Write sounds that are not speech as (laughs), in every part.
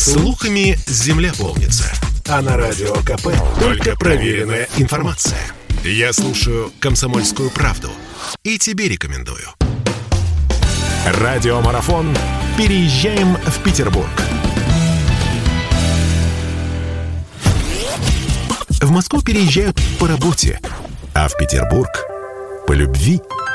Слухами земля полнится. А на радио КП только проверенная информация. Я слушаю «Комсомольскую правду» и тебе рекомендую. Радиомарафон «Переезжаем в Петербург». В Москву переезжают по работе, а в Петербург – по любви –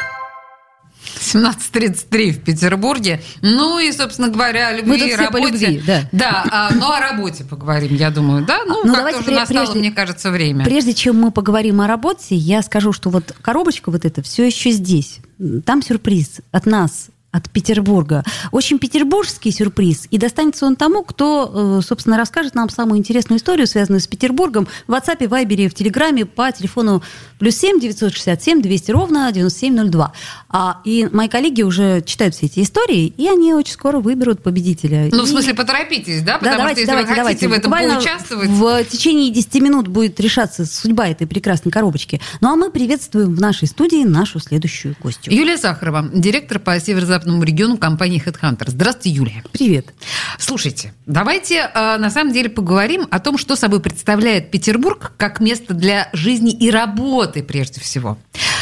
17.33 в Петербурге. Ну и, собственно говоря, о любви Мы и работе. любви, да. Да, а, ну о работе поговорим, я думаю, да? Ну, ну как-то уже настало, прежде, мне кажется, время. Прежде чем мы поговорим о работе, я скажу, что вот коробочка вот эта все еще здесь. Там сюрприз от нас, от Петербурга. Очень петербургский сюрприз. И достанется он тому, кто, э, собственно, расскажет нам самую интересную историю, связанную с Петербургом, в WhatsApp, Viber, в Телеграме по телефону плюс 7 967 200 ровно 9702. А, и мои коллеги уже читают все эти истории, и они очень скоро выберут победителя. Ну, и... в смысле, поторопитесь, да? Потому да, давайте, что если давайте, вы хотите давайте. в этом Буквально поучаствовать... В течение 10 минут будет решаться судьба этой прекрасной коробочки. Ну, а мы приветствуем в нашей студии нашу следующую гостью. Юлия Сахарова, директор по северо-западному региону компании HeadHunter. Здравствуйте, Юлия. Привет. Слушайте, давайте э, на самом деле поговорим о том, что собой представляет Петербург как место для жизни и работы прежде всего.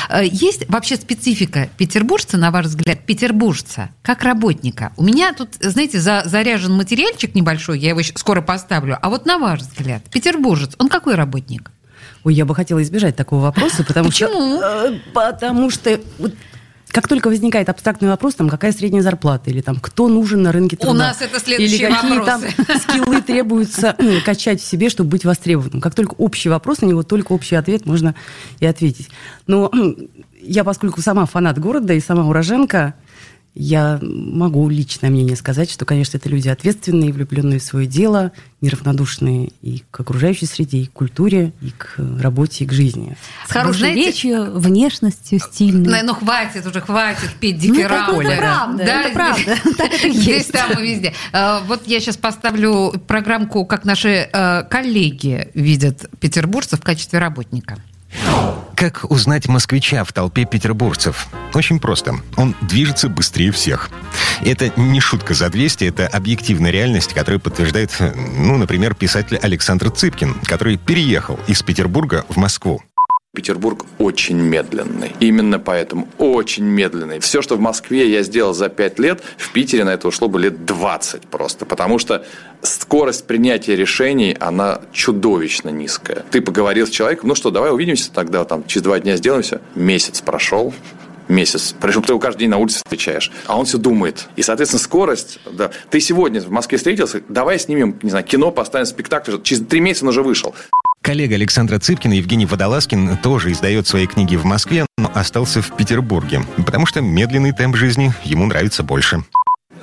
Э, есть вообще специфика петербуржца, на ваш взгляд, петербуржца, как работника? У меня тут, знаете, за, заряжен материальчик небольшой, я его скоро поставлю. А вот на ваш взгляд, петербуржец, он какой работник? Ой, я бы хотела избежать такого вопроса, потому Почему? что... Э, потому что как только возникает абстрактный вопрос, там, какая средняя зарплата, или там, кто нужен на рынке труда. У нас это следующий Или какие вопросы. там (laughs) скиллы требуется ну, качать в себе, чтобы быть востребованным. Как только общий вопрос, на него только общий ответ можно и ответить. Но я, поскольку сама фанат города и сама уроженка, я могу личное мнение сказать, что, конечно, это люди ответственные, влюбленные в свое дело, неравнодушные и к окружающей среде, и к культуре, и к работе, и к жизни. С хорошей знаете, речью, внешностью, стильной. Ну, ну, хватит уже, хватит петь дифирамбы. Ну, это правда, да, это правда. (laughs) Так это Здесь, там и везде. А, вот я сейчас поставлю программку, как наши э, коллеги видят петербуржцев в качестве работника. Как узнать москвича в толпе петербуржцев? Очень просто. Он движется быстрее всех. Это не шутка за 200, это объективная реальность, которую подтверждает, ну, например, писатель Александр Цыпкин, который переехал из Петербурга в Москву. Петербург очень медленный. Именно поэтому очень медленный. Все, что в Москве я сделал за 5 лет, в Питере на это ушло бы лет 20 просто. Потому что скорость принятия решений, она чудовищно низкая. Ты поговорил с человеком, ну что, давай увидимся тогда, там, через два дня сделаем все. Месяц прошел, месяц. Причем ты его каждый день на улице встречаешь. А он все думает. И, соответственно, скорость... Да, ты сегодня в Москве встретился, давай снимем, не знаю, кино, поставим спектакль. Через три месяца он уже вышел. Коллега Александра Цыпкина, Евгений Водолазкин, тоже издает свои книги в Москве, но остался в Петербурге, потому что медленный темп жизни ему нравится больше.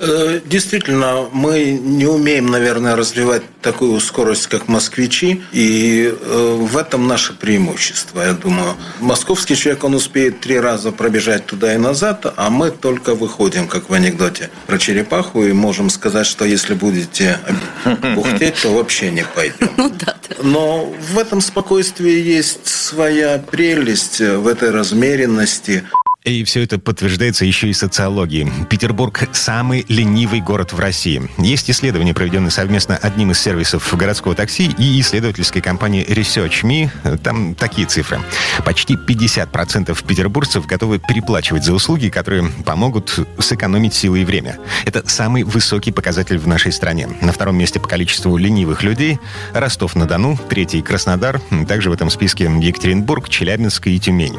Э, действительно, мы не умеем, наверное, развивать такую скорость, как москвичи, и э, в этом наше преимущество, я думаю. Московский человек, он успеет три раза пробежать туда и назад, а мы только выходим, как в анекдоте про черепаху, и можем сказать, что если будете бухтеть, то вообще не пойдем. Ну Но в этом спокойствии есть своя прелесть, в этой размеренности. И все это подтверждается еще и социологией. Петербург – самый ленивый город в России. Есть исследование, проведенное совместно одним из сервисов городского такси и исследовательской компании Research.me. Там такие цифры. Почти 50% петербуржцев готовы переплачивать за услуги, которые помогут сэкономить силы и время. Это самый высокий показатель в нашей стране. На втором месте по количеству ленивых людей – Ростов-на-Дону, третий – Краснодар, также в этом списке Екатеринбург, Челябинск и Тюмень.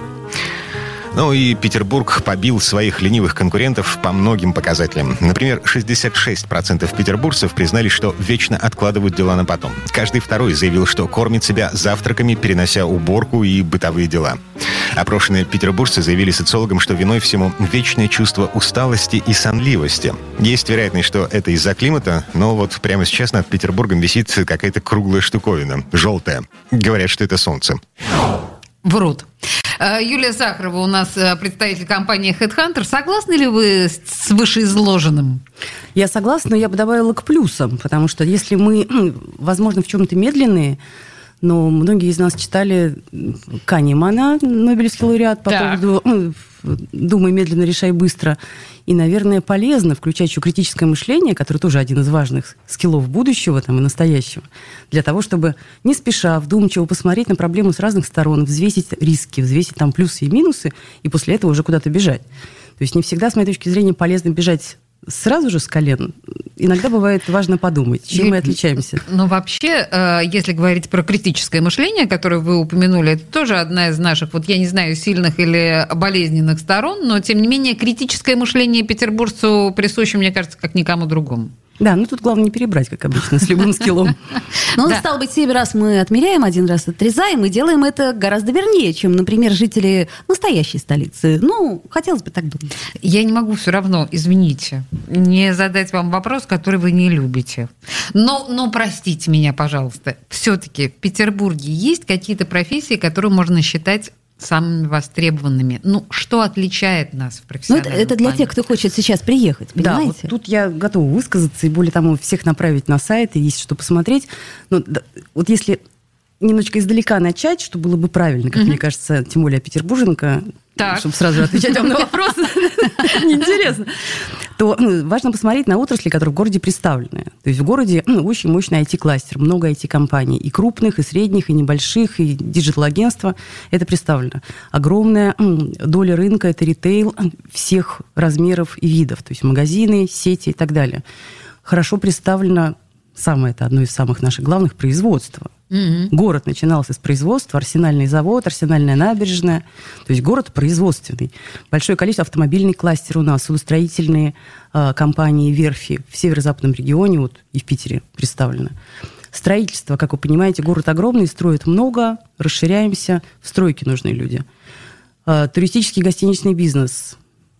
Ну и Петербург побил своих ленивых конкурентов по многим показателям. Например, 66% петербуржцев признали, что вечно откладывают дела на потом. Каждый второй заявил, что кормит себя завтраками, перенося уборку и бытовые дела. Опрошенные петербуржцы заявили социологам, что виной всему вечное чувство усталости и сонливости. Есть вероятность, что это из-за климата, но вот прямо сейчас над Петербургом висит какая-то круглая штуковина, желтая. Говорят, что это солнце. Врут. Э, Юлия Сахарова у нас э, представитель компании HeadHunter. Согласны ли вы с вышеизложенным? Я согласна, но я бы добавила к плюсам, потому что если мы, возможно, в чем-то медленные, но многие из нас читали Канемана, Нобелевский лауреат, по Так. поводу «Думай медленно, решай быстро». И, наверное, полезно включать еще критическое мышление, которое тоже один из важных скиллов будущего там, и настоящего, для того, чтобы не спеша, вдумчиво посмотреть на проблему с разных сторон, взвесить риски, взвесить там плюсы и минусы, и после этого уже куда-то бежать. То есть не всегда, с моей точки зрения, полезно бежать сразу же с колен. Иногда бывает важно подумать, чем мы отличаемся. Ну, вообще, э, если говорить про критическое мышление, которое вы упомянули, это тоже одна из наших, вот я не знаю, сильных или болезненных сторон, но, тем не менее, критическое мышление петербуржцу присуще, мне кажется, как никому другому. Да, ну тут главное не перебрать, как обычно, с любым скиллом. (laughs) Ну, Да. стало быть, 7 раз мы отмеряем, один раз отрезаем, и делаем это гораздо вернее, чем, например, жители настоящей столицы. Ну, хотелось бы так думать. Я не могу все равно, извините, не задать вам вопрос, который вы не любите. Но, но простите меня, пожалуйста, все-таки в Петербурге есть какие-то профессии, которые можно считать самыми востребованными. Ну, что отличает нас в Ну, профессиональном это, это для плане? тех, кто хочет сейчас приехать, Да, вот понимаете? тут я готова высказаться и более того всех направить на сайт, и есть что посмотреть. Но да, вот если немножечко издалека начать, что было бы правильно, как мне кажется, тем более петербурженка, Так. чтобы сразу отвечать вам на (laughs) вопросы, (laughs) неинтересно, то ну, важно посмотреть на отрасли, которые в городе представлены. То есть в городе ну, очень мощный IT-кластер, много IT-компаний, и крупных, и средних, и небольших, и digital-агентства. Это представлено. Огромная доля рынка – это ритейл всех размеров и видов, то есть магазины, сети и так далее. Хорошо представлено самое это одно из самых наших главных производства. Мгм. Город начинался с производства, арсенальный завод, арсенальная набережная. То есть город производственный. Большое количество автомобильный кластер у нас, судостроительные э, компании, верфи в северо-западном регионе, вот и в Питере представлено. Строительство, как вы понимаете, город огромный, строит много, расширяемся, в стройке нужны люди. Э, туристический гостиничный бизнес,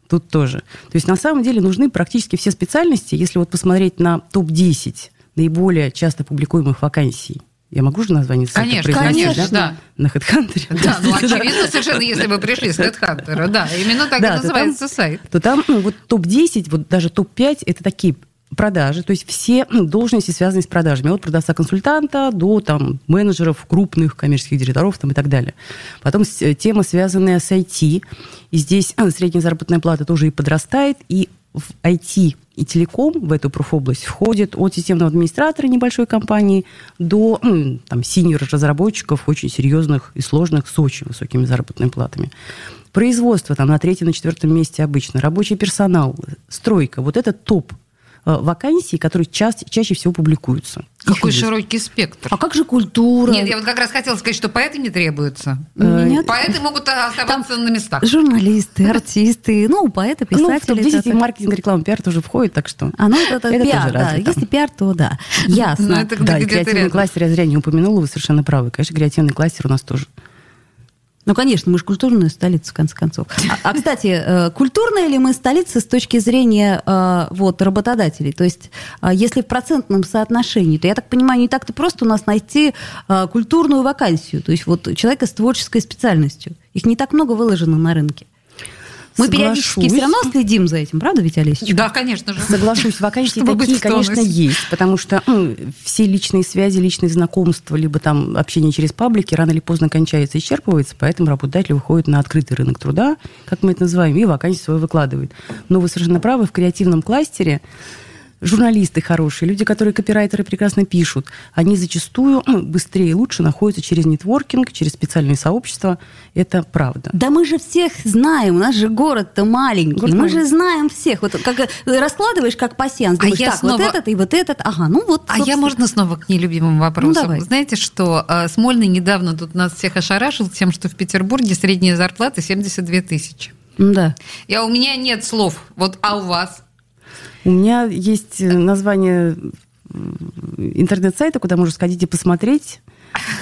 тут тоже. То есть на самом деле нужны практически все специальности. Если вот посмотреть на топ-10 наиболее часто публикуемых вакансий, я могу же название сайта Конечно, конечно, да. На HeadHunter? Да, ну очевидно совершенно, если вы пришли с HeadHunter. Да, именно так и называется сайт. то там ну, вот топ-10, вот даже топ-5 это такие продажи, то есть все ну, должности, связанные с продажами, от продавца-консультанта до там, менеджеров, крупных коммерческих директоров там, и так далее. Потом э, тема, связанная с IT, и здесь э, средняя заработная плата тоже и подрастает, и в IT и телеком в эту профобласть входит от системного администратора небольшой компании до там, синьор-разработчиков очень серьезных и сложных с очень высокими заработными платами. Производство там на третьем, на четвертом месте обычно. Рабочий персонал, стройка. Вот это топ вакансий, которые ча- чаще всего публикуются. Их Какой есть. широкий спектр. А как же культура? Нет, я вот как раз хотела сказать, что поэты не требуются. Нет. Поэты могут оставаться на местах. Журналисты, артисты, ну, поэты, Ну, в писатели. топ-10 это- и маркетинг, реклама, пиар тоже входит, так что... А ну, это, Это пиар, тоже да. Если пиар, то да. (laughs) Ну, Ясно. это Да, и креативный рядом. кластер я зря не упомянула, вы совершенно правы. Конечно, креативный кластер у нас тоже. Ну, конечно, мы же культурная столица, в конце концов. А, а, кстати, э, культурная ли мы столица с точки зрения э, вот, работодателей? То есть, э, если в процентном соотношении, то, я так понимаю, не так-то просто у нас найти э, культурную вакансию, то есть вот человека с творческой специальностью. Их не так много выложено на рынке. Мы периодически все равно следим за этим, правда, ведь, Олесечка? Да, конечно же. Соглашусь, вакансии Чтобы такие, конечно, есть, потому что м, все личные связи, личные знакомства, либо там общение через паблики рано или поздно кончается, исчерпывается, поэтому работодатель выходит на открытый рынок труда, как мы это называем, и вакансию свою выкладывает. Но вы совершенно правы, в креативном кластере журналисты хорошие, люди, которые копирайтеры прекрасно пишут, они зачастую м, быстрее и лучше находятся через нетворкинг, через специальные сообщества. Это правда. Да мы же всех знаем, у нас же город-то маленький, Город мы маленький. же знаем всех. Вот как э, раскладываешь как пасьянс, А думаешь, я так, вот снова- этот и вот этот, ага, ну вот. А я, собственно. можно, снова к нелюбимым вопросам? Ну, давай. Знаете, что э, Смольный недавно тут нас всех ошарашил тем, что в Петербурге средняя зарплата 72 тысячи. Да. Я, у меня нет слов. Вот, а у вас? У меня есть э, название э, интернет-сайта, куда можно сходить и посмотреть.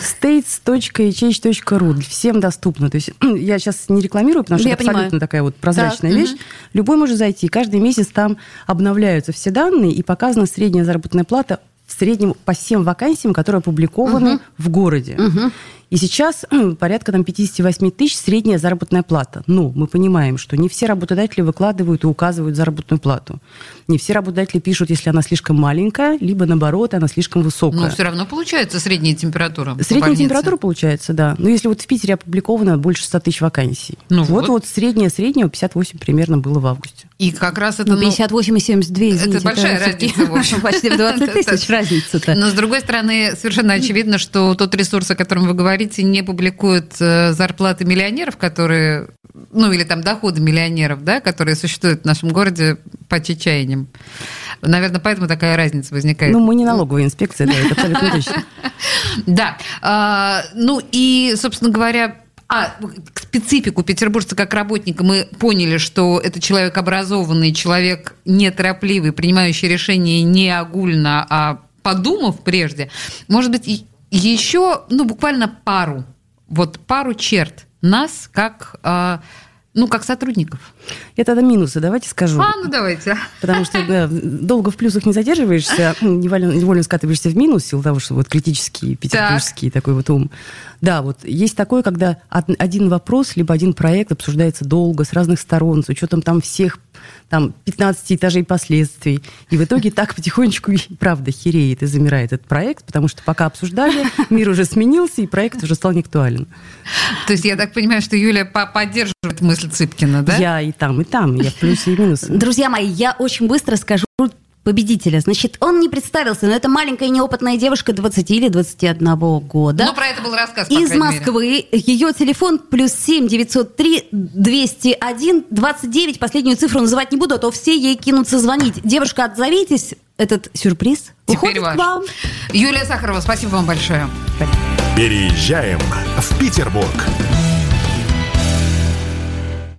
states.hh.ru. Всем доступно. То есть (clears throat) я сейчас не рекламирую, потому что Я это абсолютно понимаю. такая вот прозрачная Так, вещь. Любой может зайти. Каждый месяц там обновляются все данные и показана средняя заработная плата в среднем по всем вакансиям, которые опубликованы угу. в городе. Угу. И сейчас порядка там, 58 тысяч средняя заработная плата. Но мы понимаем, что не все работодатели выкладывают и указывают заработную плату. Не все работодатели пишут, если она слишком маленькая, либо наоборот, она слишком высокая. Но все равно получается средняя температура. Средняя температура получается, да. Но если вот в Питере опубликовано больше 100 тысяч вакансий. Ну вот, вот, вот средняя средняя 58 примерно было в августе. И как раз это... Ну, 58 и 72, извините. Это большая это разница, в общем. (laughs) Почти в 20 (laughs) тысяч разница-то. Но, с другой стороны, совершенно очевидно, что тот ресурс, о котором вы говорите, не публикует э, зарплаты миллионеров, которые... Ну, или там доходы миллионеров, да, которые существуют в нашем городе по чечаяням. Наверное, поэтому такая разница возникает. Ну, мы не налоговая инспекция, да, это абсолютно (laughs) точно. Да. А, ну и, собственно говоря, а специфику петербуржца как работника мы поняли, что это человек образованный, человек неторопливый, принимающий решения не огульно, а подумав прежде. Может быть, еще, ну, буквально пару, вот пару черт нас как а, ну, как сотрудников. Я тогда минусы давайте скажу. А, ну давайте. Потому что да, долго в плюсах не задерживаешься, (laughs) ну, невольно, невольно скатываешься в минус в силу того, что вот критический, петербургский так. такой вот ум. Да, вот есть такое, когда один вопрос, либо один проект обсуждается долго, с разных сторон, с учетом там всех там 15 этажей последствий. И в итоге так потихонечку, правда, хереет и замирает этот проект, потому что пока обсуждали, (laughs) мир уже сменился, и проект уже стал неактуален. То есть я так понимаю, что Юлия поддерживает мысль Цыпкина, да? Я и там, и там, я в плюсе и минусе. Друзья мои, я очень быстро скажу победителя. Значит, он не представился, но это маленькая неопытная девушка 20 или 21 года. Ну, про это был рассказ, по Из Москвы. Мере. Ее телефон плюс 7 903 201 29. Последнюю цифру называть не буду, а то все ей кинутся звонить. Девушка, отзовитесь. Этот сюрприз Теперь уходит ваш. к вам. Юлия Сахарова, спасибо вам большое. Переезжаем в Петербург.